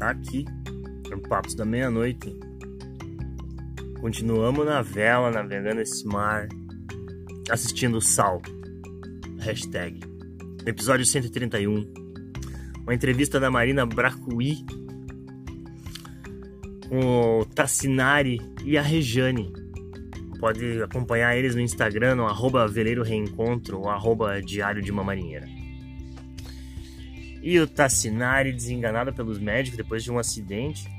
aqui no Papos da Meia-Noite. Continuamos na vela, navegando esse mar, assistindo o sal. Hashtag. Episódio 131. Uma entrevista da Marina Bracuí com o Tassinari e a Rejane. Pode acompanhar eles no Instagram, no arroba Veleiro Reencontro ou arroba Diário de uma Marinheira. E o Tassinari, desenganado pelos médicos depois de um acidente,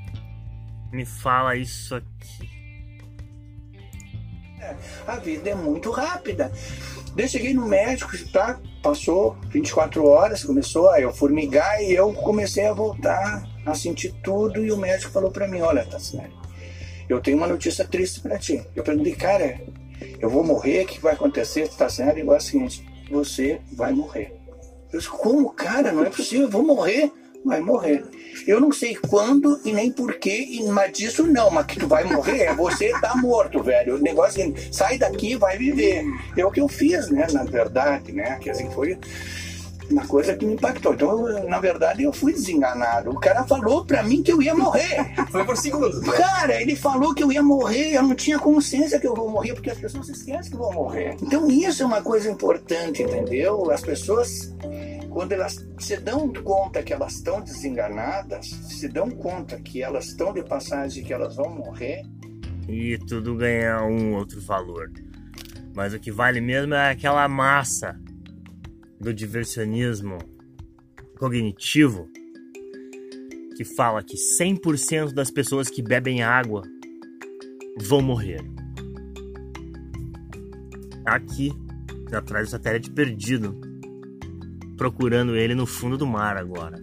me fala isso aqui. A vida é muito rápida. Eu cheguei no médico, tá? Passou 24 horas, começou a eu formigar e eu comecei a voltar a sentir tudo. E o médico falou para mim: Olha, Tassinari, eu tenho uma notícia triste para ti. Eu perguntei, cara, eu vou morrer? O que vai acontecer? Tassinari, igual é o seguinte: você vai morrer. Eu disse, como, cara? Não é possível, eu vou morrer. Vai morrer. Eu não sei quando e nem porquê, mas disso não, mas que tu vai morrer, você tá morto, velho. O negócio é, sai daqui vai viver. É o que eu fiz, né, na verdade, né? Que assim foi uma coisa que me impactou. Então, eu, na verdade, eu fui desenganado. O cara falou pra mim que eu ia morrer. Foi por segundos. Cara, ele falou que eu ia morrer, eu não tinha consciência que eu vou morrer, porque as pessoas esquecem que vão morrer. Então, isso é uma coisa importante, entendeu? As pessoas quando elas se dão conta que elas estão desenganadas, se dão conta que elas estão de passagem, que elas vão morrer. E tudo ganha um outro valor. Mas o que vale mesmo é aquela massa do diversionismo cognitivo que fala que 100% das pessoas que bebem água vão morrer. Aqui, atrás do satélite perdido, procurando ele no fundo do mar agora.